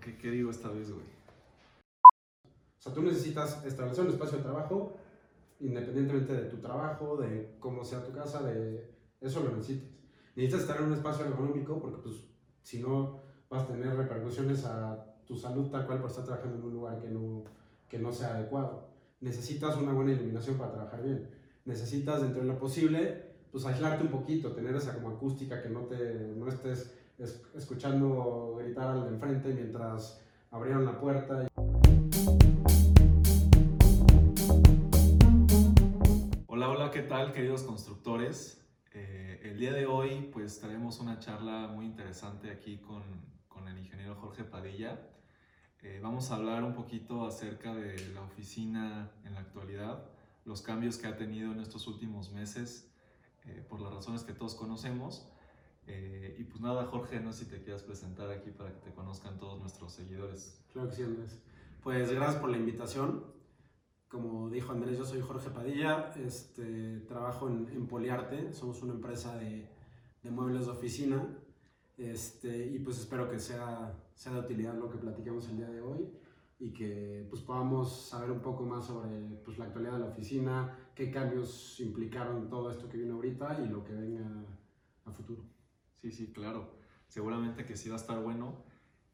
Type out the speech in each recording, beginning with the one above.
¿Qué, qué digo esta vez, güey? O sea, tú necesitas establecer un espacio de trabajo independientemente de tu trabajo, de cómo sea tu casa, de eso lo necesitas. Necesitas estar en un espacio económico porque pues si no vas a tener repercusiones a tu salud tal cual por estar trabajando en un lugar que no, que no sea adecuado. Necesitas una buena iluminación para trabajar bien. Necesitas, dentro de lo posible, pues aislarte un poquito, tener esa como acústica que no, te, no estés escuchando gritar al de enfrente mientras abrieron la puerta. Hola, hola, ¿qué tal queridos constructores? Eh, el día de hoy pues tenemos una charla muy interesante aquí con, con el ingeniero Jorge Padilla. Eh, vamos a hablar un poquito acerca de la oficina en la actualidad, los cambios que ha tenido en estos últimos meses eh, por las razones que todos conocemos eh, y pues nada, Jorge, no sé si te quieras presentar aquí para que te conozcan todos nuestros seguidores. Claro que sí, Andrés. Pues gracias por la invitación. Como dijo Andrés, yo soy Jorge Padilla, este, trabajo en, Poliarte, somos una empresa de, de muebles de oficina este, y pues espero que sea, sea de utilidad lo que platiquemos el día de hoy y que pues podamos saber un poco más sobre pues, la actualidad de la oficina, qué cambios implicaron todo esto que viene ahorita y lo que venga a futuro. Sí, sí, claro. Seguramente que sí va a estar bueno.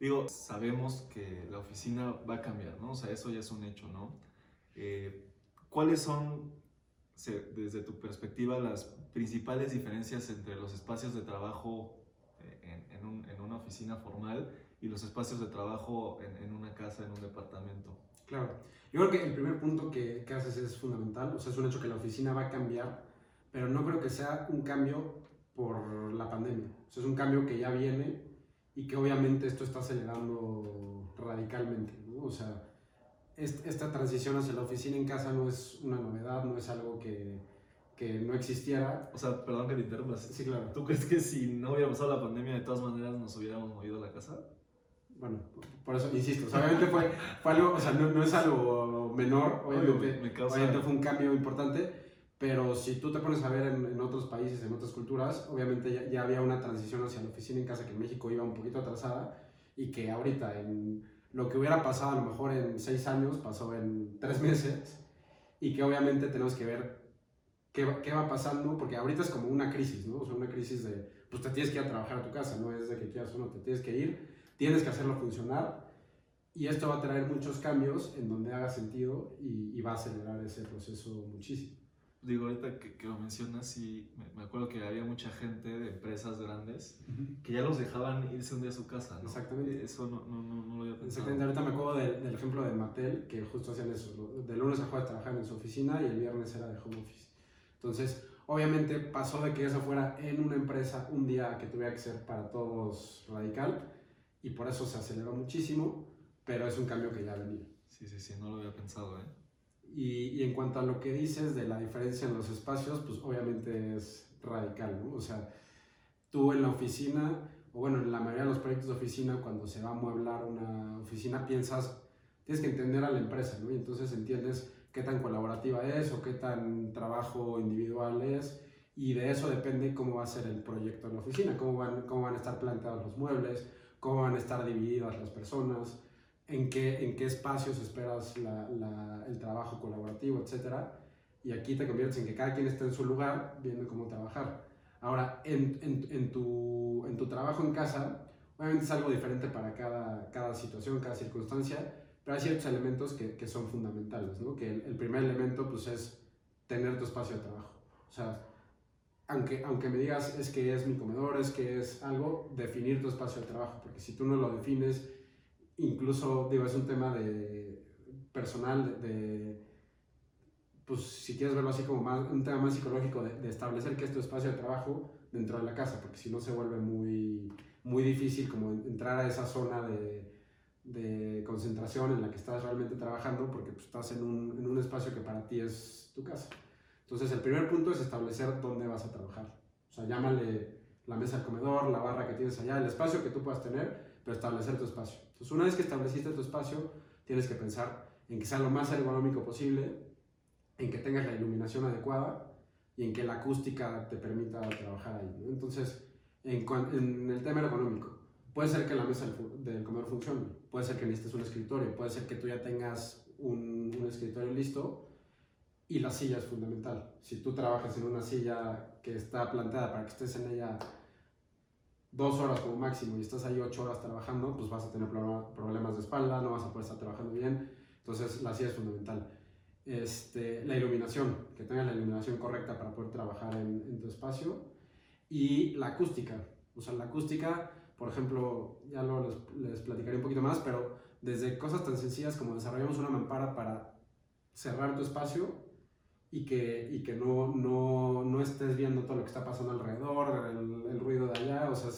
Digo, sabemos que la oficina va a cambiar, ¿no? O sea, eso ya es un hecho, ¿no? Eh, ¿Cuáles son, desde tu perspectiva, las principales diferencias entre los espacios de trabajo eh, en, un, en una oficina formal y los espacios de trabajo en, en, una casa, en un departamento? Claro. Yo creo que el primer punto que, que haces es fundamental. O sea, es un hecho que la oficina va a cambiar, pero no creo que sea un cambio por la pandemia. O sea, es un cambio que ya viene y que obviamente esto está acelerando radicalmente. ¿no? O sea, esta transición hacia la oficina en casa no es una novedad, no es algo que, que no existiera. O sea, perdón que te interrumpas. Sí, claro. ¿Tú crees que si no hubiera pasado la pandemia, de todas maneras nos hubiéramos movido a la casa? Bueno, por eso insisto, o sea, obviamente fue, fue, algo, o sea, no, no es algo menor, obviamente, me causa... obviamente fue un cambio importante, pero si tú te pones a ver en, en otros países, en otras culturas, obviamente ya, ya, había una transición hacia la oficina en casa que en México iba un poquito atrasada y que ahorita en lo que hubiera pasado a lo mejor en seis años pasó en tres meses y que obviamente tenemos que ver qué qué va pasando, porque ahorita es como una crisis, ¿no? O sea, una crisis de, pues te tienes que ir a trabajar a tu casa, no es de que quieras uno, te tienes que ir, tienes que hacerlo funcionar y esto va a traer muchos cambios en donde haga sentido y, y va a acelerar ese proceso muchísimo digo, ahorita que, que, lo mencionas, sí, me, me, acuerdo que había mucha gente de empresas grandes uh -huh. que ya los dejaban irse un día a su casa, ¿no? Exactamente. Eso no, no, no, no lo había pensado. Exactamente, ahorita me acuerdo de, del ejemplo de Mattel, que justo hacían eso, de lunes a jueves trabajaban en su oficina y el viernes era de home office. Entonces, obviamente pasó de que eso fuera en una empresa un día que tuviera que ser para todos radical y por eso se aceleró muchísimo, pero es un cambio que ya venía. Sí, sí, sí, no lo había pensado, ¿eh? Y, y, en cuanto a lo que dices de la diferencia en los espacios, pues obviamente es radical, ¿no? O sea, tú en la oficina, o bueno, en la mayoría de los proyectos de oficina, cuando se va a amueblar una oficina, piensas, tienes que entender a la empresa, ¿no? Y entonces entiendes qué tan colaborativa es o qué tan trabajo individual es, y de eso depende cómo va a ser el proyecto en la oficina, cómo van, cómo van a estar planteados los muebles, cómo van a estar divididas las personas, en qué, en qué espacios esperas la, la, el trabajo colaborativo, etc. Y aquí te conviertes en que cada quien esté en su lugar viendo cómo trabajar. Ahora, en, en, en, tu, en tu trabajo en casa, obviamente es algo diferente para cada, cada situación, cada circunstancia, pero hay ciertos elementos que, que son fundamentales, ¿no? Que el, el, primer elemento, pues, es tener tu espacio de trabajo. O sea, aunque, aunque me digas es que es mi comedor, es que es algo, definir tu espacio de trabajo, porque si tú no lo defines, incluso, digo, es un tema de personal, de, de, pues si quieres verlo así como un tema más psicológico, de, de, establecer que es tu espacio de trabajo dentro de la casa, porque si no se vuelve muy, muy difícil como entrar a esa zona de, de concentración en la que estás realmente trabajando, porque pues, estás en un, en un espacio que para ti es tu casa. Entonces, el primer punto es establecer dónde vas a trabajar. O sea, llámale la mesa del comedor, la barra que tienes allá, el espacio que tú puedas tener, pero establecer tu espacio. Entonces, una vez que estableciste tu espacio, tienes que pensar en que sea lo más ergonómico posible, en que tengas la iluminación adecuada y en que la acústica te permita trabajar ahí. ¿no? Entonces, en, en, el tema ergonómico, puede ser que la mesa del, comedor funcione, puede ser que necesites un escritorio, puede ser que tú ya tengas un, un escritorio listo y la silla es fundamental. Si tú trabajas en una silla que está planteada para que estés en ella dos horas como máximo y estás ahí ocho horas trabajando, pues vas a tener problemas de espalda, no vas a poder estar trabajando bien. Entonces la silla es fundamental. Este, la iluminación, que tengas la iluminación correcta para poder trabajar en, tu espacio. Y la acústica. O sea, la acústica, por ejemplo, ya lo les, les platicaré un poquito más, pero desde cosas tan sencillas como desarrollamos una mampara para cerrar tu espacio y que, y que no, no, no, estés viendo todo lo que está pasando alrededor, el, el ruido de allá, o sea,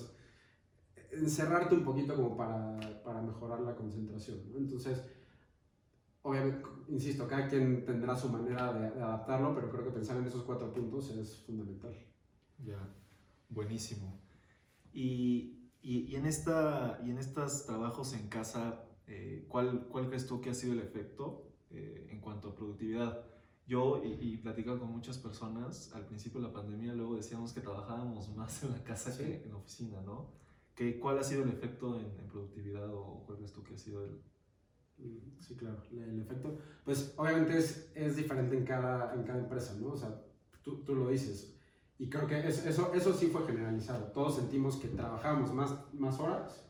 encerrarte un poquito como para, para mejorar la concentración. ¿no? Entonces, obviamente, insisto, cada quien tendrá su manera de, de, adaptarlo, pero creo que pensar en esos cuatro puntos es fundamental. Ya, buenísimo. Y, y, y en, esta, y en estos trabajos en casa, eh, ¿cuál, ¿cuál crees tú que ha sido el efecto eh, en cuanto a productividad? Yo y, y con muchas personas, al principio de la pandemia luego decíamos que trabajábamos más en la casa que en la oficina, ¿no? ¿Qué, ¿Cuál ha sido el efecto en, en, productividad o cuál crees tú que ha sido el...? Sí, claro, el efecto, pues obviamente es, es diferente en cada, en cada empresa, ¿no? O sea, tú, tú lo dices, y creo que es, eso, eso sí fue generalizado, todos sentimos que trabajábamos más, más horas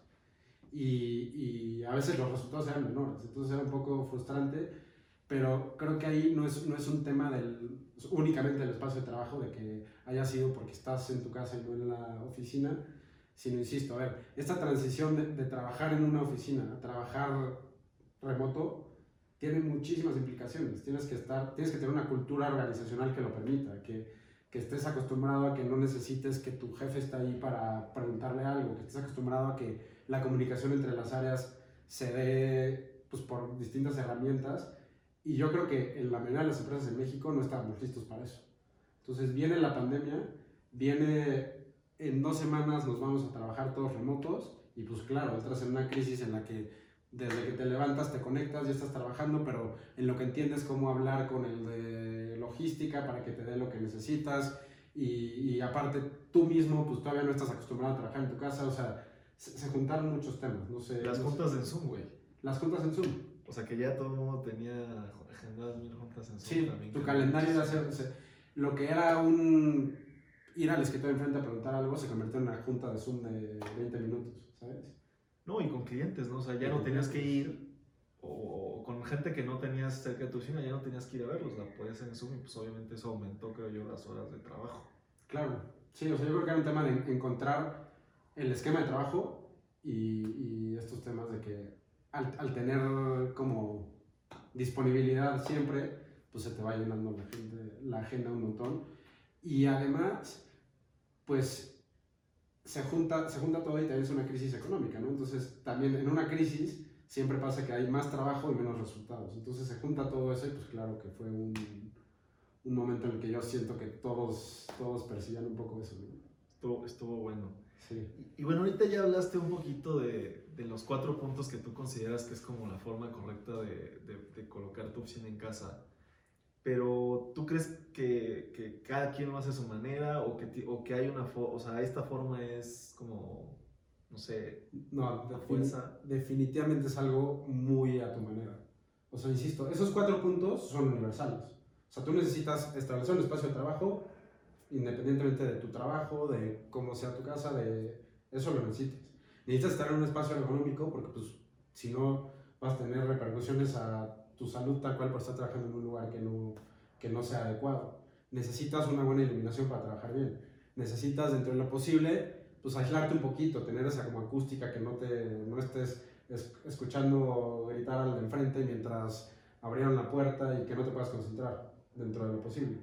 y, y a veces los resultados eran menores, entonces era un poco frustrante, pero creo que ahí no es, no es un tema del, únicamente del espacio de trabajo, de que haya sido porque estás en tu casa y no en la oficina, sino, insisto, a ver, esta transición de, de trabajar en una oficina a trabajar remoto tiene muchísimas implicaciones. Tienes que, estar, tienes que tener una cultura organizacional que lo permita, que, que estés acostumbrado a que no necesites que tu jefe esté ahí para preguntarle algo, que estés acostumbrado a que la comunicación entre las áreas se dé pues, por distintas herramientas y yo creo que en la mayoría de las empresas en México no estábamos listos para eso. Entonces viene la pandemia, viene en dos semanas nos vamos a trabajar todos remotos y pues claro, entras en una crisis en la que desde que te levantas te conectas, ya estás trabajando, pero en lo que entiendes cómo hablar con el de logística para que te dé lo que necesitas y, y aparte tú mismo pues todavía no estás acostumbrado a trabajar en tu casa, o sea, se, se juntaron muchos temas, no sé. Las no juntas sé. en Zoom, güey. Las juntas en Zoom. O sea, que ya todo el mundo tenía agendadas mil juntas en Zoom. Sí, también, tu calendario era hacer, lo que era un ir al escritorio enfrente a preguntar algo se convirtió en una junta de Zoom de 20 minutos, ¿sabes? No, y con clientes, ¿no? O sea, ya no tenías que ir, o, o con gente que no tenías cerca de tu oficina, ya no tenías que ir a verlos, la podías en Zoom y pues obviamente eso aumentó, creo yo, las horas de trabajo. Claro, sí, o sea, yo creo que era un tema de encontrar el esquema de trabajo y, y estos temas de que al, al tener como disponibilidad siempre, pues se te va llenando la, gente, la agenda un montón. Y además, pues se junta, se junta todo y también es una crisis económica, ¿no? Entonces, también en una crisis siempre pasa que hay más trabajo y menos resultados. Entonces se junta todo eso y pues claro que fue un, un momento en el que yo siento que todos, todos percibían un poco eso, ¿no? Estuvo, estuvo bueno. Sí. Y, y bueno, ahorita ya hablaste un poquito de, de los cuatro puntos que tú consideras que es como la forma correcta de, de, de colocar tu oficina en casa. Pero ¿tú crees que, que cada quien lo hace a su manera o que, o que hay una forma, o sea, esta forma es como, no sé, No, a defin- fuerza? definitivamente es algo muy a tu manera. O sea, insisto, esos cuatro puntos son universales. O sea, tú necesitas establecer un espacio de trabajo independientemente de tu trabajo, de cómo sea tu casa, de eso lo necesitas. Necesitas estar en un espacio económico porque pues si no vas a tener repercusiones a tu salud tal cual por estar trabajando en un lugar que no, que no sea adecuado. Necesitas una buena iluminación para trabajar bien. Necesitas dentro de lo posible pues aislarte un poquito, tener esa como acústica que no te no estés es- escuchando gritar al de enfrente mientras abrieron la puerta y que no te puedas concentrar dentro de lo posible.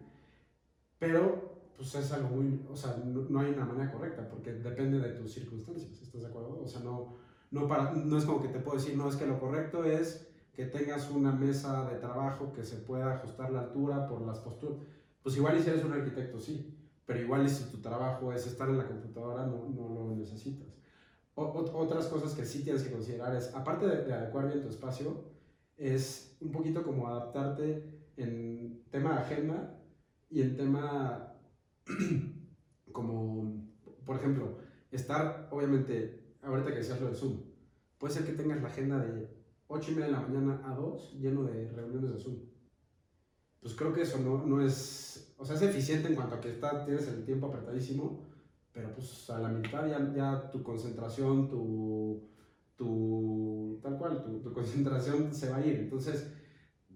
Pero pues es algo muy, o sea, no, no hay una manera correcta porque depende de tus circunstancias, ¿estás de acuerdo? O sea, no, no, para, no es como que te puedo decir, no, es que lo correcto es que tengas una mesa de trabajo que se pueda ajustar la altura por las posturas. Pues igual y si eres un arquitecto, sí, pero igual y si tu trabajo es estar en la computadora, no, no lo necesitas. O- ot- otras cosas que sí tienes que considerar es, aparte de, de adecuar bien tu espacio, es un poquito como adaptarte en tema de agenda y en tema como, por ejemplo, estar obviamente ahorita que decías lo de Zoom, puede ser que tengas la agenda de 8 y media de la mañana a 2 lleno de reuniones de Zoom. Pues creo que eso no, no es, o sea, es eficiente en cuanto a que está, tienes el tiempo apretadísimo, pero pues a la mitad ya, ya tu concentración, tu, tu, tal cual, tu, tu concentración se va a ir. Entonces,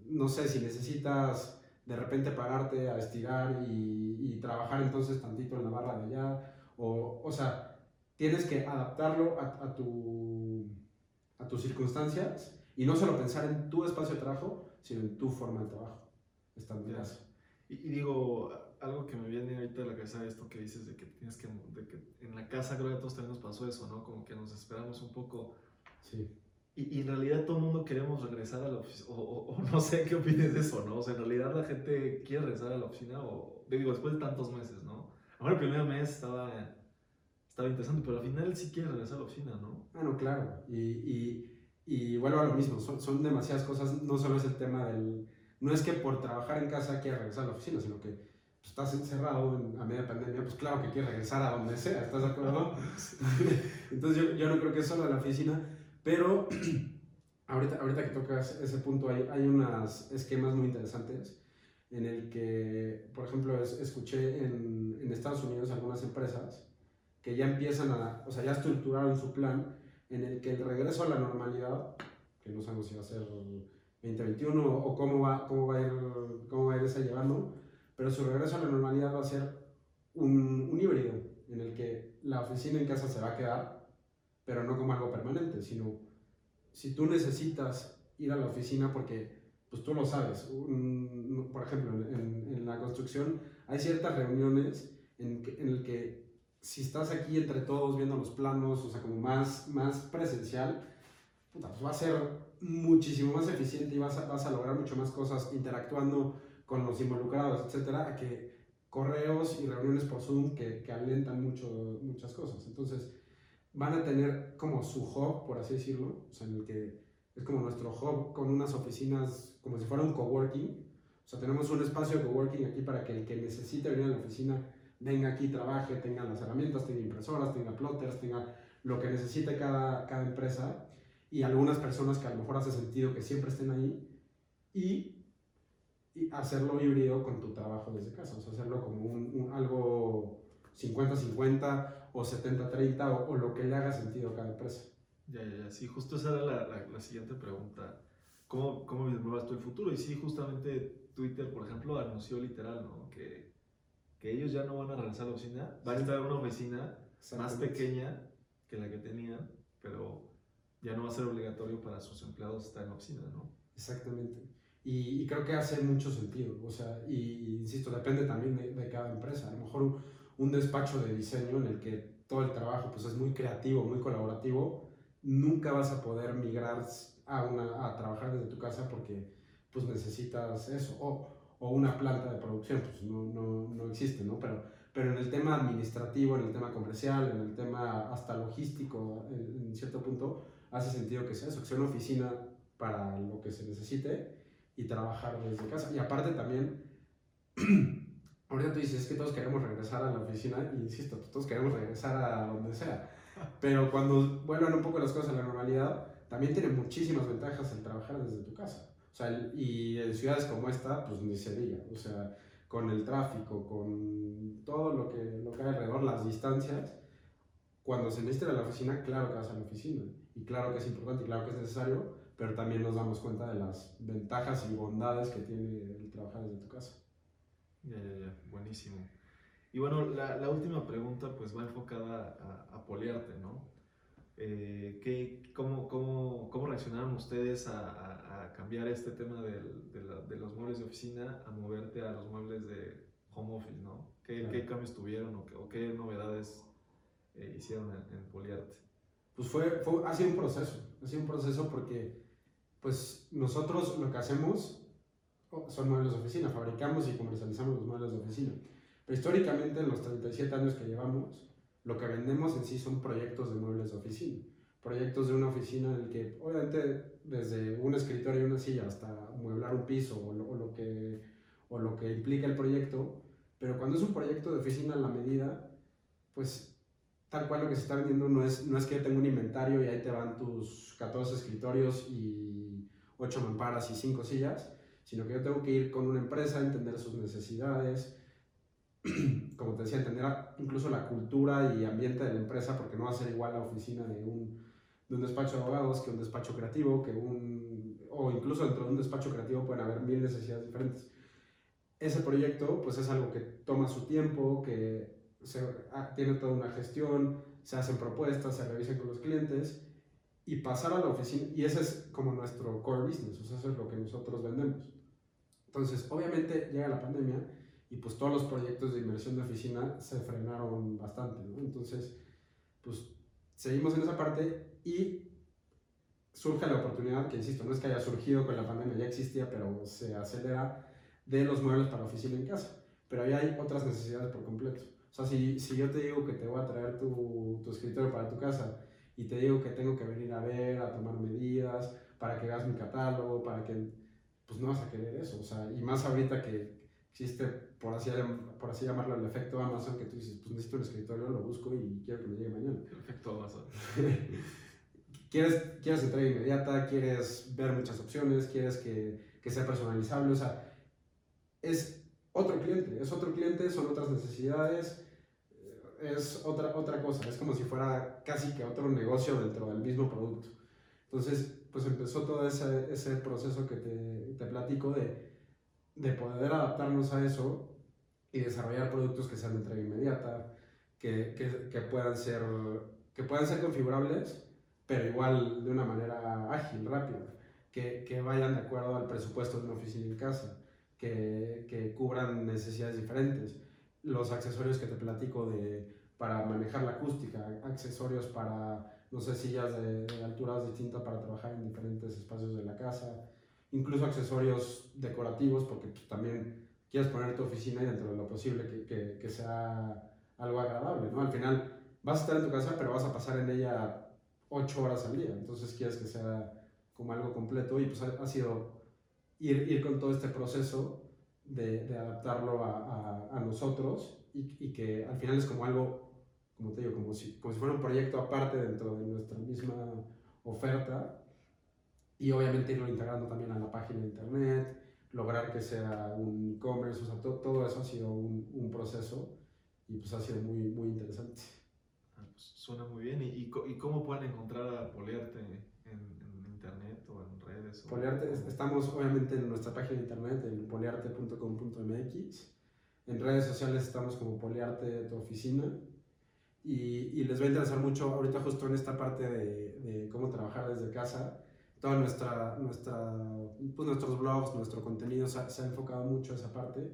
no sé, si necesitas de repente pararte a estirar y, y, trabajar entonces tantito en la barra de allá, o, o sea, tienes que adaptarlo a, a, tu, a tus circunstancias y no solo pensar en tu espacio de trabajo, sino en tu forma de trabajo, en casa. Y, y, digo, algo que me viene ahorita de la cabeza de esto que dices de que tienes que, de que en la casa creo que a todos también nos pasó eso, ¿no? Como que nos esperamos un poco. Sí. Y, y, en realidad todo el mundo queremos regresar a la oficina, o, o, o, no sé qué opines de eso, ¿no? O sea, en realidad la gente quiere regresar a la oficina, o digo, después de tantos meses, ¿no? Ahora el primer mes estaba, estaba interesante, pero al final sí quiere regresar a la oficina, ¿no? Ah, no, claro. Y, y, y vuelvo a lo mismo, son, son demasiadas cosas, no solo es el tema del... No es que por trabajar en casa quiera regresar a la oficina, sino que pues, estás encerrado en, a media pandemia, pues claro que quieres regresar a donde sea, ¿estás de acuerdo? Entonces yo, yo no creo que es solo de la oficina, pero ahorita, ahorita que tocas ese punto, hay, hay unos esquemas muy interesantes en el que, por ejemplo, es, escuché en, en, Estados Unidos algunas empresas que ya empiezan a, o sea, ya estructuraron su plan en el que el regreso a la normalidad, que no sabemos si va a ser 2021 o cómo va, cómo va, a, ir, cómo va a irse llevando, pero su regreso a la normalidad va a ser un, un híbrido en el que la oficina en casa se va a quedar, pero no como algo permanente, sino si tú necesitas ir a la oficina porque, pues tú lo sabes, un, por ejemplo, en, en, la construcción hay ciertas reuniones en, en el que si estás aquí entre todos viendo los planos, o sea, como más, más presencial, puta, pues va a ser muchísimo más eficiente y vas a, vas a lograr mucho más cosas interactuando con los involucrados, etcétera, que correos y reuniones por Zoom que, que alentan mucho, muchas cosas. Entonces, van a tener como su hub, por así decirlo, o sea, en el que es como nuestro hub con unas oficinas, como si fuera un coworking. O sea, tenemos un espacio de coworking aquí para que el que necesite venir a la oficina venga aquí, trabaje, tenga las herramientas, tenga impresoras, tenga plotters, tenga lo que necesite cada, cada empresa y algunas personas que a lo mejor hace sentido que siempre estén ahí y, y hacerlo híbrido con tu trabajo desde casa, o sea, hacerlo como un, un algo 50-50 o 70-30 o, o, lo que le haga sentido a cada empresa. Ya, ya, ya, sí, justo esa era la, la, la siguiente pregunta. ¿Cómo, ¿Cómo vislumbras tú el futuro? Y sí, justamente Twitter, por ejemplo, anunció literal, ¿no? Que, que ellos ya no van a regresar a la oficina, van a estar en una oficina más pequeña que la que tenían, pero ya no va a ser obligatorio para sus empleados estar en la oficina, ¿no? Exactamente. Y, y creo que hace mucho sentido, o sea, y, y insisto, depende también de, de, cada empresa. A lo mejor un, despacho de diseño en el que todo el trabajo pues, es muy creativo, muy colaborativo, nunca vas a poder migrar a, una, a trabajar desde tu casa porque pues necesitas eso. O, o una planta de producción, pues no, no, no existe, ¿no? Pero, pero en el tema administrativo, en el tema comercial, en el tema hasta logístico, en, en cierto punto, hace sentido que sea eso, que sea una oficina para lo que se necesite y trabajar desde casa. Y aparte también, ahorita tú dices que todos queremos regresar a la oficina, y insisto, todos queremos regresar a donde sea, pero cuando vuelvan un poco las cosas a la normalidad, también tiene muchísimas ventajas el trabajar desde tu casa. O sea, y en ciudades como esta, pues ni se diga. O sea, con el tráfico, con todo lo que, lo que hay alrededor, las distancias, cuando se necesita la oficina, claro que vas a la oficina. Y claro que es importante y claro que es necesario, pero también nos damos cuenta de las ventajas y bondades que tiene el trabajar desde tu casa. Ya, ya, ya, buenísimo. Y bueno, la, la última pregunta pues va enfocada a, a poliarte, ¿no? Eh, ¿qué, cómo, cómo, cómo, reaccionaron ustedes a, a, a cambiar este tema de, de, la, de, los muebles de oficina a moverte a los muebles de home office, ¿no? ¿Qué, claro. ¿qué cambios tuvieron o qué, o qué novedades eh, hicieron en, en, Poliarte? Pues fue, fue, ha sido un proceso, ha sido un proceso porque pues nosotros lo que hacemos son muebles de oficina, fabricamos y comercializamos los muebles de oficina. Pero históricamente en los 37 años que llevamos, lo que vendemos en sí son proyectos de muebles de oficina. Proyectos de una oficina en el que, obviamente, desde un escritorio y una silla hasta mueblar un piso o lo, que, o lo que implica el proyecto, pero cuando es un proyecto de oficina a la medida, pues tal cual lo que se está vendiendo no es, no es que yo tenga un inventario y ahí te van tus 14 escritorios y 8 mamparas y 5 sillas, sino que yo tengo que ir con una empresa, entender sus necesidades, como te decía, entender incluso la cultura y ambiente de la empresa, porque no va a ser igual la oficina de un, de un despacho de abogados que un despacho creativo, que un, o incluso dentro de un despacho creativo pueden haber mil necesidades diferentes. Ese proyecto pues es algo que toma su tiempo, que se, ah, tiene toda una gestión, se hacen propuestas, se revisan con los clientes y pasar a la oficina, y ese es como nuestro core business, o sea, eso es lo que nosotros vendemos. Entonces, obviamente llega la pandemia y pues todos los proyectos de inversión de oficina se frenaron bastante. Entonces, pues seguimos en esa parte y surge la oportunidad, que insisto, no es que haya surgido con la pandemia, ya existía, pero se acelera, de los muebles para oficina en casa. Pero ahí hay otras necesidades por completo. O sea, si, si yo te digo que te voy a traer tu, tu escritorio para tu casa y te digo que tengo que venir a ver, a tomar medidas, para que hagas mi catálogo, para que, pues no vas a querer eso. O sea, y más ahorita que existe, por así, por así llamarlo, el efecto Amazon, que tú dices, pues necesito un escritorio, lo busco y quiero que me llegue mañana. El efecto Amazon. quieres, quieres entrega inmediata, quieres ver muchas opciones, quieres que, que sea personalizable, o sea, es otro cliente, es otro cliente, son otras necesidades, es otra, otra cosa, es como si fuera casi que otro negocio dentro del mismo producto. Entonces, pues empezó todo ese, ese proceso que te, te platico de, de, poder adaptarnos a eso y desarrollar productos que sean de entrega inmediata, que, que, que, puedan ser, que puedan ser configurables, pero igual de una manera ágil, rápida, que, que vayan de acuerdo al presupuesto de una oficina en casa, que, que cubran necesidades diferentes. Los accesorios que te platico de, para manejar la acústica, accesorios para, no sé, sillas de, alturas distintas para trabajar en diferentes espacios de la casa, incluso accesorios decorativos, porque pues, también quieres poner tu oficina dentro de lo posible que, que, que, sea algo agradable, ¿no? Al final vas a estar en tu casa, pero vas a pasar en ella ocho horas al día, entonces quieres que sea como algo completo y pues ha, sido ir, ir con todo este proceso de, de adaptarlo a, a, a nosotros y, que al final es como algo, como te digo, como si, como si fuera un proyecto aparte dentro de nuestra misma oferta y obviamente irlo integrando también a la página de internet, lograr que sea un e-commerce, o sea, to, todo eso ha sido un, un, proceso y pues ha sido muy, muy interesante. Ah, pues suena muy bien. ¿Y, y, y cómo pueden encontrar a Poliarte en, en internet o en redes? Poliarte, estamos obviamente en nuestra página de internet, en poliarte.com.mx. En redes sociales estamos como Poliarte tu oficina. Y, y, les va a interesar mucho ahorita justo en esta parte de, de cómo trabajar desde casa. Toda nuestra, nuestra, pues nuestros blogs, nuestro contenido se se ha enfocado mucho a esa parte.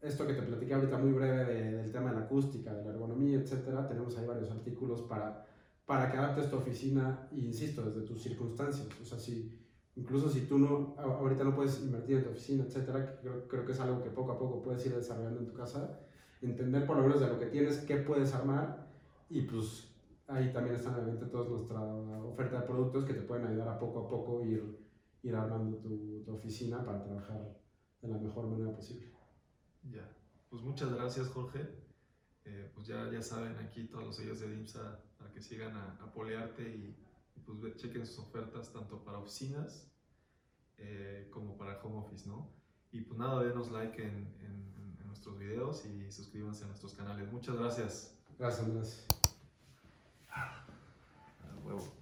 Esto que te platicé ahorita muy breve de, del tema de la acústica, de la ergonomía, etcétera, tenemos ahí varios artículos para para que adaptes tu oficina, e insisto, desde tus circunstancias. O sea, si, incluso si tú no, ahorita no puedes invertir en tu oficina, etcétera, creo, creo que es algo que poco a poco puedes ir desarrollando en tu casa, entender por lo menos de lo que tienes, qué puedes armar, y pues ahí también están obviamente toda nuestra oferta de productos que te pueden ayudar a poco a poco ir, ir armando tu, tu oficina para trabajar de la mejor manera posible. Ya, pues muchas gracias Jorge. Eh, pues ya, ya saben aquí todos los sellos de DIMSA para que sigan a, a Polearte y, y, pues chequen sus ofertas tanto para oficinas eh, como para home office, ¿no? Y pues nada, denos like en, en, nuestros videos y suscríbanse a nuestros canales. Muchas gracias. Gracias, Andrés. Ah, huevo.